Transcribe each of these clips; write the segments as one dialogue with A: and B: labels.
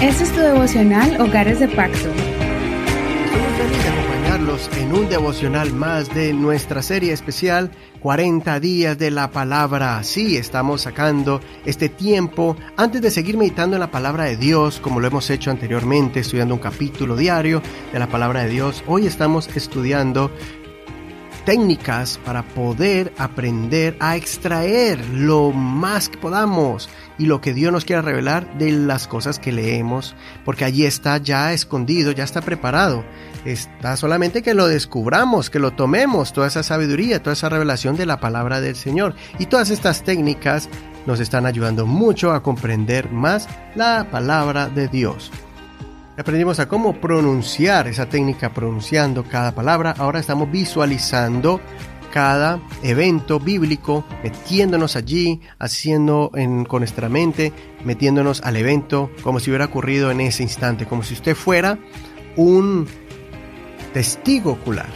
A: Este es tu devocional Hogares de Pacto.
B: Acompañarlos en un devocional más de nuestra serie especial 40 días de la palabra. Sí, estamos sacando este tiempo antes de seguir meditando en la palabra de Dios, como lo hemos hecho anteriormente, estudiando un capítulo diario de la palabra de Dios. Hoy estamos estudiando técnicas para poder aprender a extraer lo más que podamos y lo que Dios nos quiera revelar de las cosas que leemos, porque allí está ya escondido, ya está preparado. Está solamente que lo descubramos, que lo tomemos, toda esa sabiduría, toda esa revelación de la palabra del Señor. Y todas estas técnicas nos están ayudando mucho a comprender más la palabra de Dios. Aprendimos a cómo pronunciar esa técnica pronunciando cada palabra. Ahora estamos visualizando cada evento bíblico, metiéndonos allí, haciendo con nuestra mente, metiéndonos al evento como si hubiera ocurrido en ese instante, como si usted fuera un testigo ocular.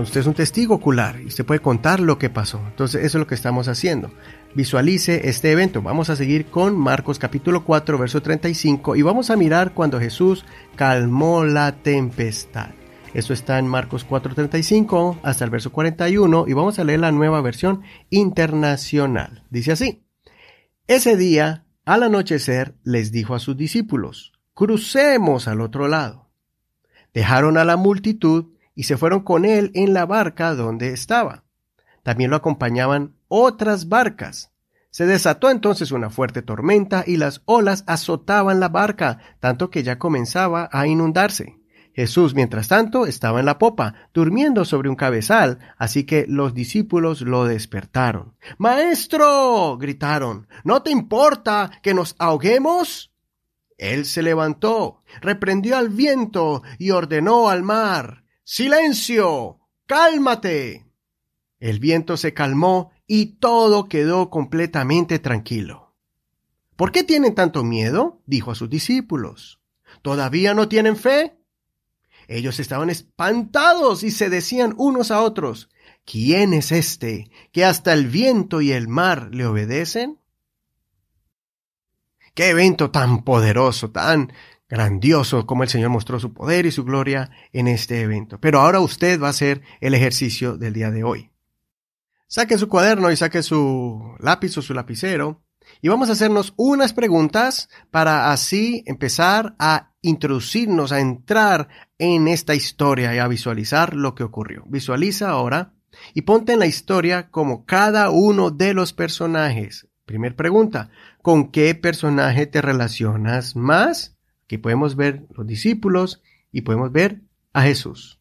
B: Usted es un testigo ocular y usted puede contar lo que pasó. Entonces eso es lo que estamos haciendo visualice este evento. Vamos a seguir con Marcos capítulo 4, verso 35 y vamos a mirar cuando Jesús calmó la tempestad. Eso está en Marcos 4:35 hasta el verso 41 y vamos a leer la nueva versión internacional. Dice así, Ese día, al anochecer, les dijo a sus discípulos, crucemos al otro lado. Dejaron a la multitud y se fueron con él en la barca donde estaba. También lo acompañaban otras barcas. Se desató entonces una fuerte tormenta y las olas azotaban la barca, tanto que ya comenzaba a inundarse. Jesús, mientras tanto, estaba en la popa, durmiendo sobre un cabezal, así que los discípulos lo despertaron. Maestro. gritaron, ¿no te importa que nos ahoguemos? Él se levantó, reprendió al viento y ordenó al mar, Silencio. Cálmate. El viento se calmó y todo quedó completamente tranquilo. ¿Por qué tienen tanto miedo? dijo a sus discípulos. ¿Todavía no tienen fe? Ellos estaban espantados y se decían unos a otros, ¿quién es este que hasta el viento y el mar le obedecen? Qué evento tan poderoso, tan grandioso como el Señor mostró su poder y su gloria en este evento. Pero ahora usted va a hacer el ejercicio del día de hoy. Saque su cuaderno y saque su lápiz o su lapicero y vamos a hacernos unas preguntas para así empezar a introducirnos, a entrar en esta historia y a visualizar lo que ocurrió. Visualiza ahora y ponte en la historia como cada uno de los personajes. Primer pregunta, ¿con qué personaje te relacionas más? Aquí podemos ver los discípulos y podemos ver a Jesús.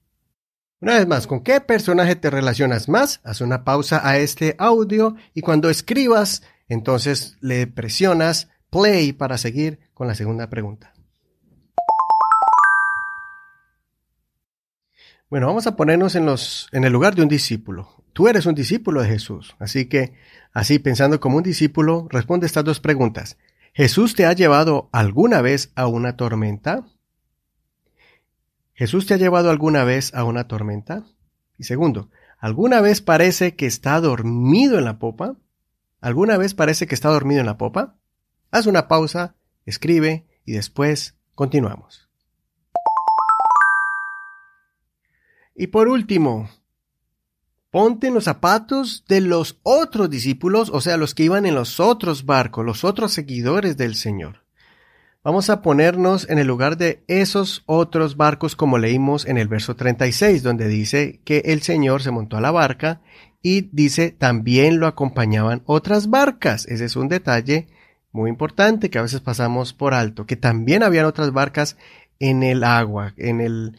B: Una vez más, ¿con qué personaje te relacionas más? Haz una pausa a este audio y cuando escribas, entonces le presionas play para seguir con la segunda pregunta. Bueno, vamos a ponernos en, los, en el lugar de un discípulo. Tú eres un discípulo de Jesús, así que, así pensando como un discípulo, responde estas dos preguntas. ¿Jesús te ha llevado alguna vez a una tormenta? ¿Jesús te ha llevado alguna vez a una tormenta? Y segundo, ¿alguna vez parece que está dormido en la popa? ¿Alguna vez parece que está dormido en la popa? Haz una pausa, escribe y después continuamos. Y por último, ponte los zapatos de los otros discípulos, o sea, los que iban en los otros barcos, los otros seguidores del Señor. Vamos a ponernos en el lugar de esos otros barcos como leímos en el verso 36, donde dice que el Señor se montó a la barca y dice también lo acompañaban otras barcas. Ese es un detalle muy importante que a veces pasamos por alto, que también habían otras barcas en el agua, en el...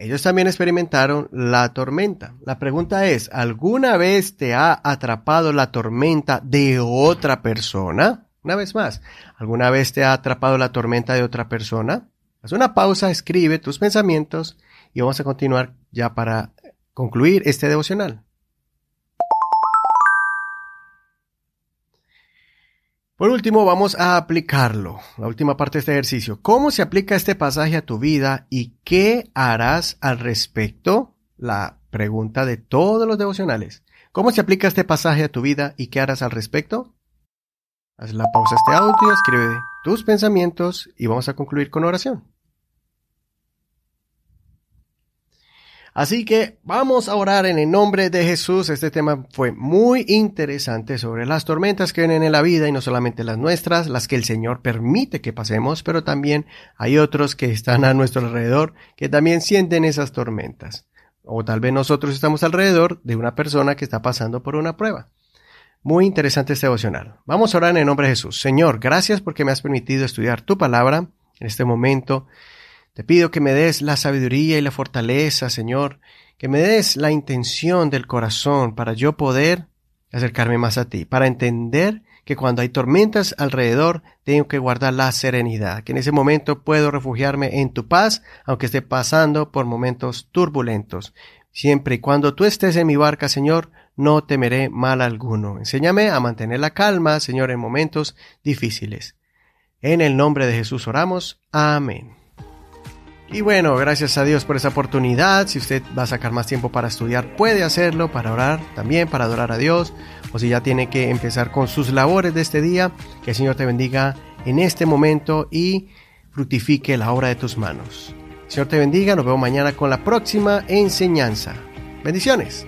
B: Ellos también experimentaron la tormenta. La pregunta es, ¿alguna vez te ha atrapado la tormenta de otra persona? Una vez más, ¿alguna vez te ha atrapado la tormenta de otra persona? Haz una pausa, escribe tus pensamientos y vamos a continuar ya para concluir este devocional. Por último, vamos a aplicarlo, la última parte de este ejercicio. ¿Cómo se aplica este pasaje a tu vida y qué harás al respecto? La pregunta de todos los devocionales. ¿Cómo se aplica este pasaje a tu vida y qué harás al respecto? Haz la pausa a este audio, escribe tus pensamientos y vamos a concluir con oración. Así que vamos a orar en el nombre de Jesús. Este tema fue muy interesante sobre las tormentas que vienen en la vida y no solamente las nuestras, las que el Señor permite que pasemos, pero también hay otros que están a nuestro alrededor que también sienten esas tormentas. O tal vez nosotros estamos alrededor de una persona que está pasando por una prueba. Muy interesante este devocional. Vamos a orar en el nombre de Jesús. Señor, gracias porque me has permitido estudiar tu palabra en este momento. Te pido que me des la sabiduría y la fortaleza, Señor, que me des la intención del corazón para yo poder acercarme más a ti, para entender que cuando hay tormentas alrededor tengo que guardar la serenidad, que en ese momento puedo refugiarme en tu paz, aunque esté pasando por momentos turbulentos. Siempre y cuando tú estés en mi barca, Señor, no temeré mal alguno. Enséñame a mantener la calma, Señor, en momentos difíciles. En el nombre de Jesús oramos. Amén. Y bueno, gracias a Dios por esa oportunidad. Si usted va a sacar más tiempo para estudiar, puede hacerlo, para orar también, para adorar a Dios. O si ya tiene que empezar con sus labores de este día, que el Señor te bendiga en este momento y fructifique la obra de tus manos. Señor te bendiga, nos vemos mañana con la próxima enseñanza. Bendiciones.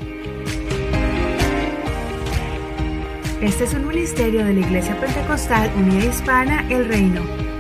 A: Este es un ministerio de la Iglesia Pentecostal Unida Hispana, El Reino.